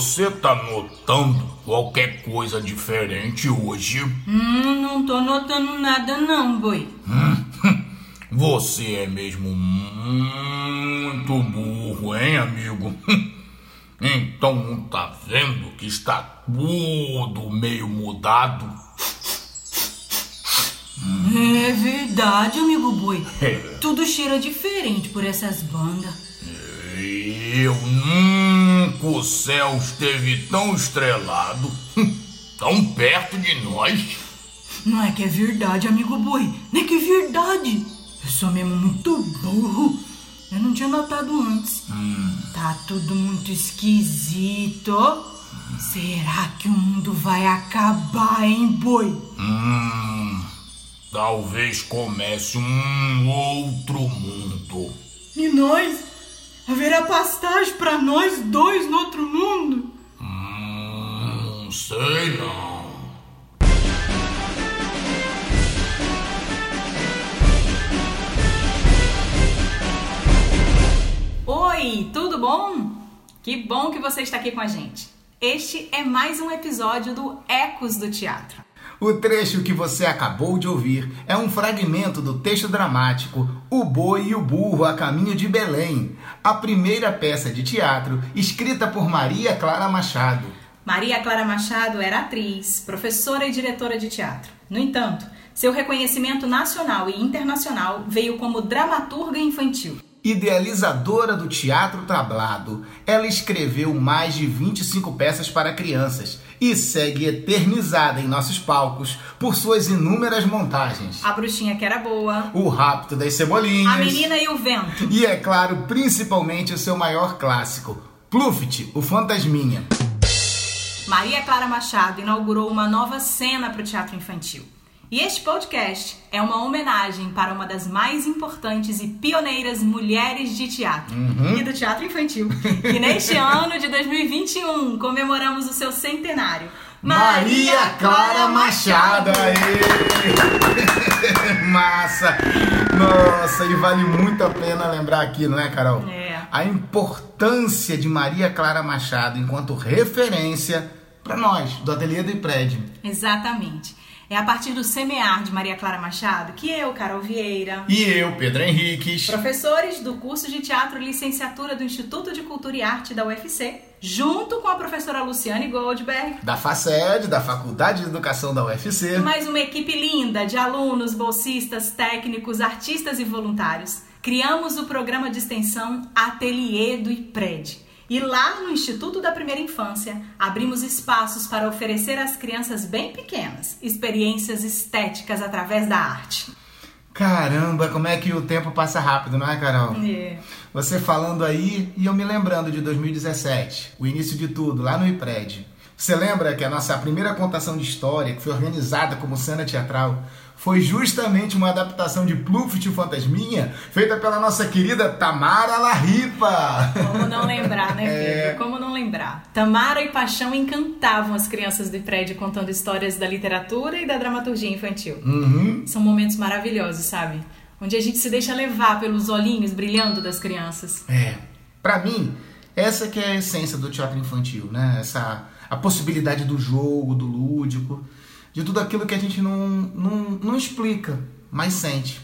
Você tá notando qualquer coisa diferente hoje? Hum, não tô notando nada não, boi. Você é mesmo muito burro, hein, amigo? Então não tá vendo que está tudo meio mudado? É verdade, amigo boi. É. Tudo cheira diferente por essas bandas. Eu nunca o céu esteve tão estrelado, tão perto de nós. Não é que é verdade, amigo boi. Não é que é verdade. Eu sou mesmo muito burro. Eu não tinha notado antes. Tá tudo muito esquisito. Será que o mundo vai acabar, hein, boi? Hum, talvez comece um outro mundo. E nós? Haverá pastagem pra nós dois no outro mundo? Hum, não sei não. Oi, tudo bom? Que bom que você está aqui com a gente. Este é mais um episódio do Ecos do Teatro. O trecho que você acabou de ouvir é um fragmento do texto dramático O Boi e o Burro a Caminho de Belém, a primeira peça de teatro escrita por Maria Clara Machado. Maria Clara Machado era atriz, professora e diretora de teatro. No entanto, seu reconhecimento nacional e internacional veio como dramaturga infantil. Idealizadora do teatro tablado, ela escreveu mais de 25 peças para crianças e segue eternizada em nossos palcos por suas inúmeras montagens. A bruxinha que era boa, O Rapto das Cebolinhas. a menina e o vento. E é claro, principalmente o seu maior clássico, Pluft, o Fantasminha. Maria Clara Machado inaugurou uma nova cena para o teatro infantil. E este podcast é uma homenagem para uma das mais importantes e pioneiras mulheres de teatro e do teatro infantil, que neste ano de 2021 comemoramos o seu centenário. Maria Clara Machado, aê! Massa! Nossa, e vale muito a pena lembrar aqui, não é, Carol? É. A importância de Maria Clara Machado enquanto referência para nós, do Ateliê do Prédio. Exatamente. É a partir do Semear de Maria Clara Machado que eu, Carol Vieira, E eu, Pedro Henriques. professores do curso de teatro e licenciatura do Instituto de Cultura e Arte da UFC, junto com a professora Luciane Goldberg, Da FACED, da Faculdade de Educação da UFC. mais uma equipe linda de alunos, bolsistas, técnicos, artistas e voluntários, criamos o programa de extensão Ateliê do IPRED. E lá no Instituto da Primeira Infância, abrimos espaços para oferecer às crianças bem pequenas experiências estéticas através da arte. Caramba, como é que o tempo passa rápido, não é, Carol? É. Você falando aí e eu me lembrando de 2017, o início de tudo, lá no IPRED. Você lembra que a nossa primeira contação de história, que foi organizada como cena teatral, foi justamente uma adaptação de Pluft o Fantasminha, feita pela nossa querida Tamara Larripa. Como não Tamara e Paixão encantavam as crianças do prédio contando histórias da literatura e da dramaturgia infantil. Uhum. São momentos maravilhosos, sabe? Onde a gente se deixa levar pelos olhinhos brilhando das crianças. É, pra mim, essa que é a essência do teatro infantil, né? Essa a possibilidade do jogo, do lúdico, de tudo aquilo que a gente não, não, não explica, mas sente.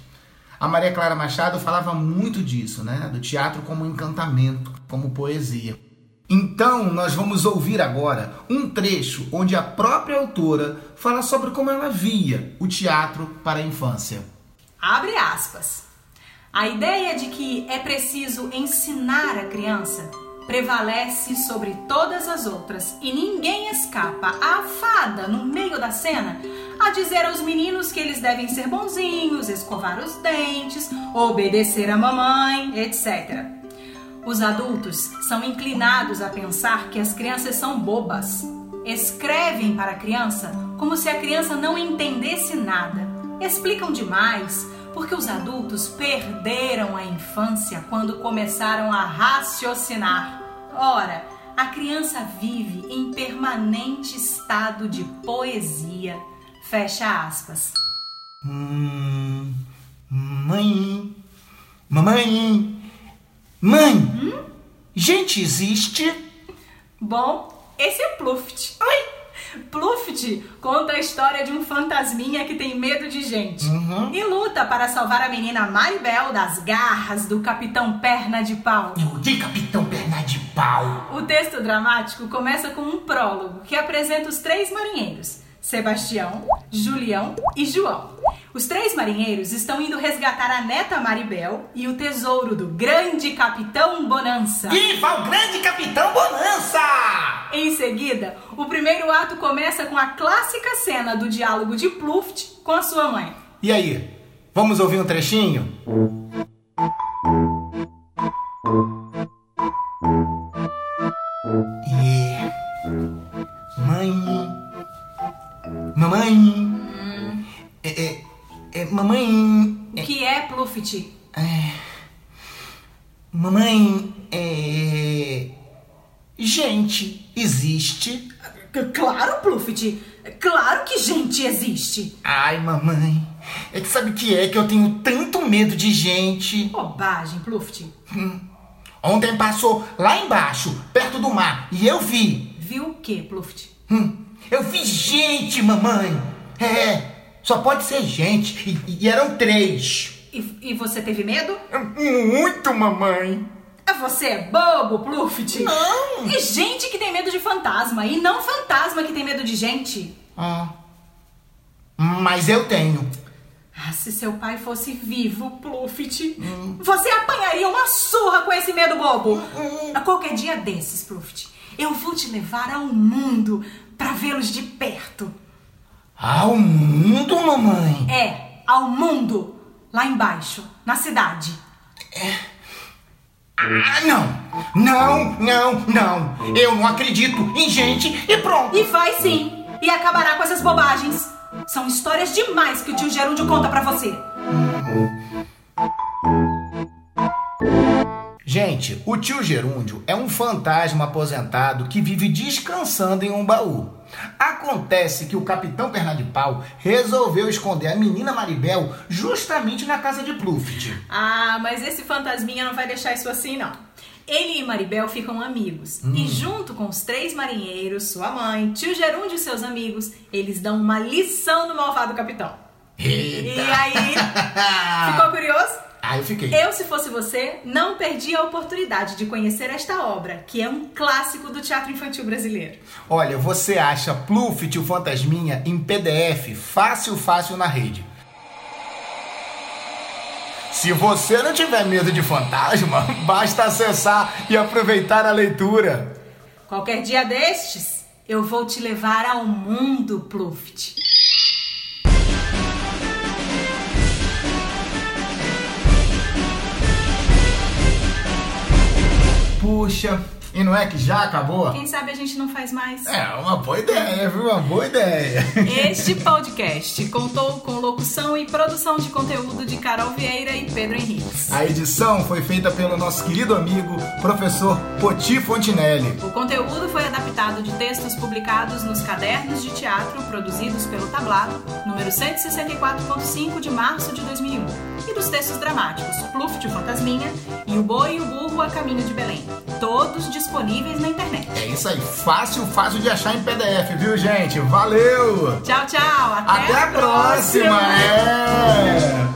A Maria Clara Machado falava muito disso, né? Do teatro como encantamento, como poesia. Então, nós vamos ouvir agora um trecho onde a própria autora fala sobre como ela via o teatro para a infância. Abre aspas. A ideia de que é preciso ensinar a criança prevalece sobre todas as outras e ninguém escapa à fada no meio da cena a dizer aos meninos que eles devem ser bonzinhos, escovar os dentes, obedecer a mamãe, etc. Os adultos são inclinados a pensar que as crianças são bobas. Escrevem para a criança como se a criança não entendesse nada. Explicam demais porque os adultos perderam a infância quando começaram a raciocinar. Ora, a criança vive em permanente estado de poesia. Fecha aspas. Hum, mãe, mamãe, mãe, Gente existe? Bom, esse é Pluft. Oi! Pluft conta a história de um fantasminha que tem medo de gente Uhum. e luta para salvar a menina Maribel das garras do Capitão Perna de Pau. Eu de Capitão Perna de Pau. O texto dramático começa com um prólogo que apresenta os três marinheiros: Sebastião, Julião e João. Os três marinheiros estão indo resgatar a neta Maribel e o tesouro do grande Capitão Bonança. Viva o grande Capitão Bonança! Em seguida, o primeiro ato começa com a clássica cena do diálogo de Pluft com a sua mãe. E aí, vamos ouvir um trechinho? É. Mãe. Mamãe. É, é, é, mamãe. O que é Pluft? Mamãe. É. Gente, existe? Claro, Pluft. Claro que gente existe. Ai, mamãe. É que sabe o que é que eu tenho tanto medo de gente? Bobagem, Pluft. Ontem passou lá embaixo, perto do mar, e eu vi. Viu o que, Pluft? Hum, eu vi gente, mamãe. É, só pode ser gente. E, e eram três. E, e você teve medo? Muito, mamãe. Você é bobo, Pluft? Não. É gente que tem medo de fantasma e não fantasma que tem medo de gente. Ah. Mas eu tenho. Ah, se seu pai fosse vivo, Pluft, você apanharia uma surra com esse medo bobo. A qualquer dia desses, Pluft, eu vou te levar ao mundo pra vê-los de perto. Ao mundo, mamãe. É, ao mundo, lá embaixo, na cidade. Ah, não. Não, não, não. Eu não acredito em gente e pronto. E vai sim, e acabará com essas bobagens. São histórias demais que o tio Gerúndio conta pra você. Gente, o tio Gerúndio é um fantasma aposentado que vive descansando em um baú. Acontece que o capitão Perna de Pau resolveu esconder a menina Maribel justamente na casa de Pluft. Ah, mas esse fantasminha não vai deixar isso assim, não. Ele e Maribel ficam amigos. E junto com os três marinheiros, sua mãe, tio Gerúndio e seus amigos, eles dão uma lição no malvado capitão. E aí, ficou curioso? Ah, eu fiquei. Eu, se fosse você, não perdi a oportunidade de conhecer esta obra, que é um clássico do teatro infantil brasileiro. Olha, você acha Pluft o Fantasminha em PDF fácil, fácil na rede. Se você não tiver medo de fantasma, basta acessar e aproveitar a leitura. Qualquer dia destes, eu vou te levar ao mundo, Pluft. Puxa, e não é que já acabou? Quem sabe a gente não faz mais? É, uma boa ideia, viu? Uma boa ideia. Este podcast contou com locução e produção de conteúdo de Carol Vieira e Pedro Henriques. A edição foi feita pelo nosso querido amigo, professor Poti Fontinelli. O conteúdo foi adaptado de textos publicados nos cadernos de teatro produzidos pelo Tablado, número 164.5 de março de 2001, e dos textos dramáticos Pluft o Fantasminha e O Boi e o Burro a Caminho de Belém, todos disponíveis na internet. É isso aí, fácil, fácil de achar em PDF, viu, gente? Valeu! Tchau, tchau! Até, Até a próxima! É!